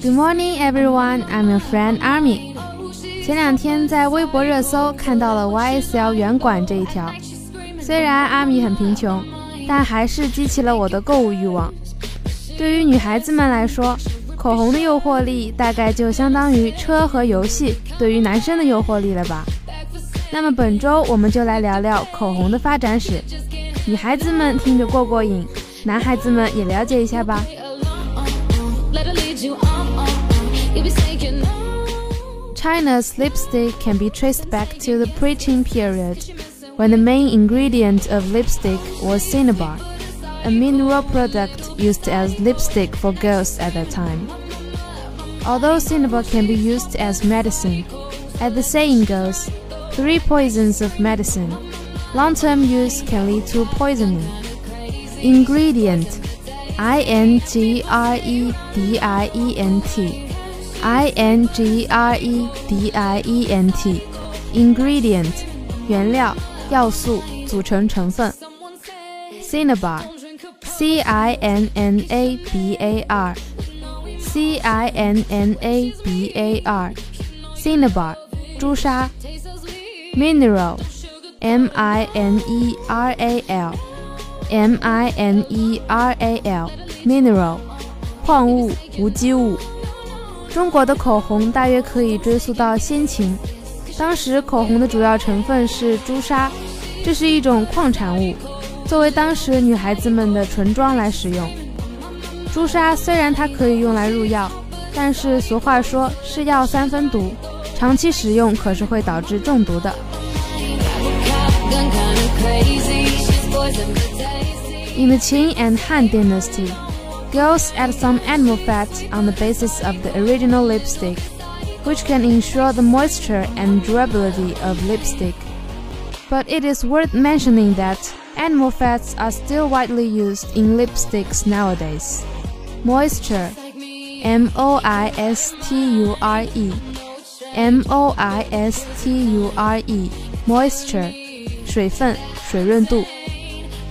Good morning, everyone. I'm your friend Army. 前两天在微博热搜看到了 YSL 圆管这一条，虽然阿米很贫穷，但还是激起了我的购物欲望。对于女孩子们来说，口红的诱惑力大概就相当于车和游戏对于男生的诱惑力了吧。那么本周我们就来聊聊口红的发展史，女孩子们听着过过瘾，男孩子们也了解一下吧。China's lipstick can be traced back to the preaching period, when the main ingredient of lipstick was cinnabar a mineral product used as lipstick for girls at that time. Although cinnabar can be used as medicine, as the saying goes, three poisons of medicine. Long-term use can lead to poisoning. Ingredient I N G R E D I E N T I N G R E D I E N T Ingredient 原料、要素、组成成分 Cinnabar C I N N A B A R C I N N A B A R Cinnabar 朱砂 Mineral M I N E R A L M I N E R A L Mineral 矿物无机物。中国的口红大约可以追溯到先秦，当时口红的主要成分是朱砂，这是一种矿产物。作为当时女孩子们的唇妆来使用，朱砂虽然它可以用来入药，但是俗话说是药三分毒，长期使用可是会导致中毒的。In the Qing and Han Dynasty, girls add some animal fat on the basis of the original lipstick, which can ensure the moisture and durability of lipstick. But it is worth mentioning that Animal fats are still widely used in lipsticks nowadays. Moisture M O I S T U R E M O I S T U R E moisture 水分水润度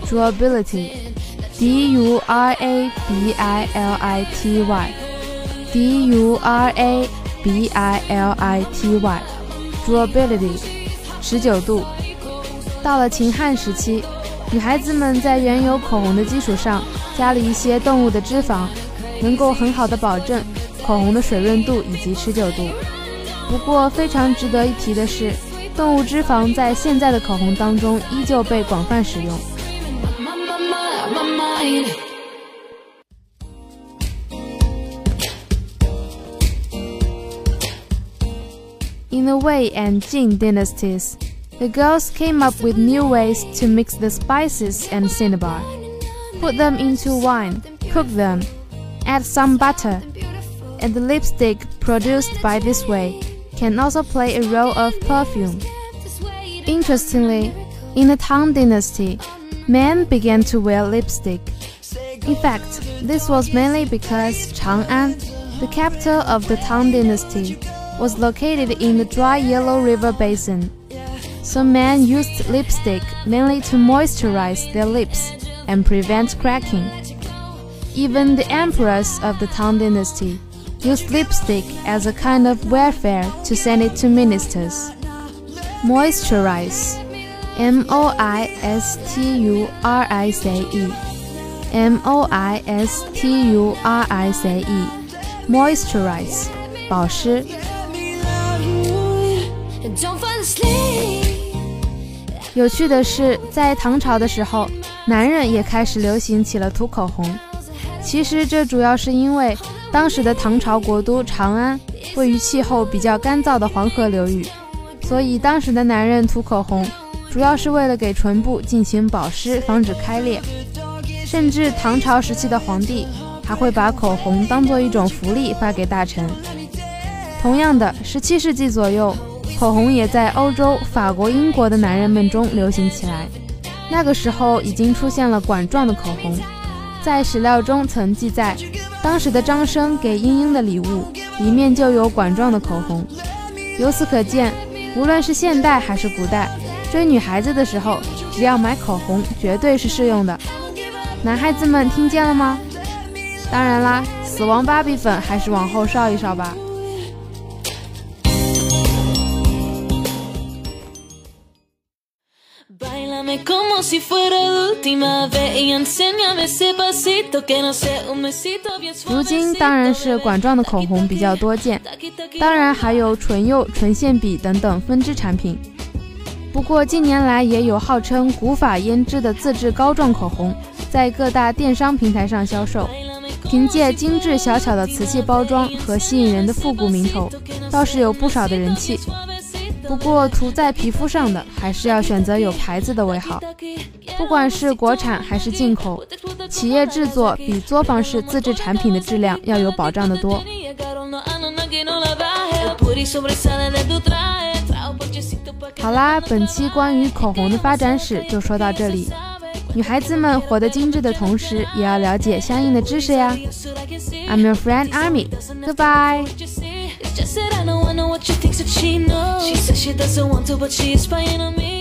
Durability. D U R A B I L I T Y. D U R A B I L I T Y. Durability. 持久度。到了秦汉时期女孩子们在原有口红的基础上加了一些动物的脂肪，能够很好的保证口红的水润度以及持久度。不过非常值得一提的是，动物脂肪在现在的口红当中依旧被广泛使用。In the Wei and Jin dynasties. The girls came up with new ways to mix the spices and cinnabar. Put them into wine, cook them, add some butter, and the lipstick produced by this way can also play a role of perfume. Interestingly, in the Tang Dynasty, men began to wear lipstick. In fact, this was mainly because Chang'an, the capital of the Tang Dynasty, was located in the dry Yellow River Basin So men used lipstick mainly to moisturize their lips and prevent cracking. Even the emperors of the Tang Dynasty used lipstick as a kind of welfare to send it to ministers. Moisturize M O I S T U R I C E M O I S T U R I C E Moisturize 保湿。有趣的是，在唐朝的时候，男人也开始流行起了涂口红。其实这主要是因为当时的唐朝国都长安位于气候比较干燥的黄河流域，所以当时的男人涂口红主要是为了给唇部进行保湿，防止开裂。甚至唐朝时期的皇帝还会把口红当做一种福利发给大臣。同样的，十七世纪左右。口红也在欧洲、法国、英国的男人们中流行起来。那个时候已经出现了管状的口红，在史料中曾记载，当时的张生给莺莺的礼物里面就有管状的口红。由此可见，无论是现代还是古代，追女孩子的时候，只要买口红绝对是适用的。男孩子们听见了吗？当然啦，死亡芭比粉还是往后稍一稍吧。如今当然是管状的口红比较多见，当然还有唇釉、唇线笔等等分支产品。不过近年来也有号称古法胭脂的自制膏状口红，在各大电商平台上销售。凭借精致小巧的瓷器包装和吸引人的复古名头，倒是有不少的人气。不过涂在皮肤上的，还是要选择有牌子的为好。不管是国产还是进口，企业制作比作坊式自制产品的质量要有保障的多。好啦，本期关于口红的发展史就说到这里。女孩子们活得精致的同时，也要了解相应的知识呀。I'm your friend Army. Goodbye. She says she doesn't want to, but she is spying on me.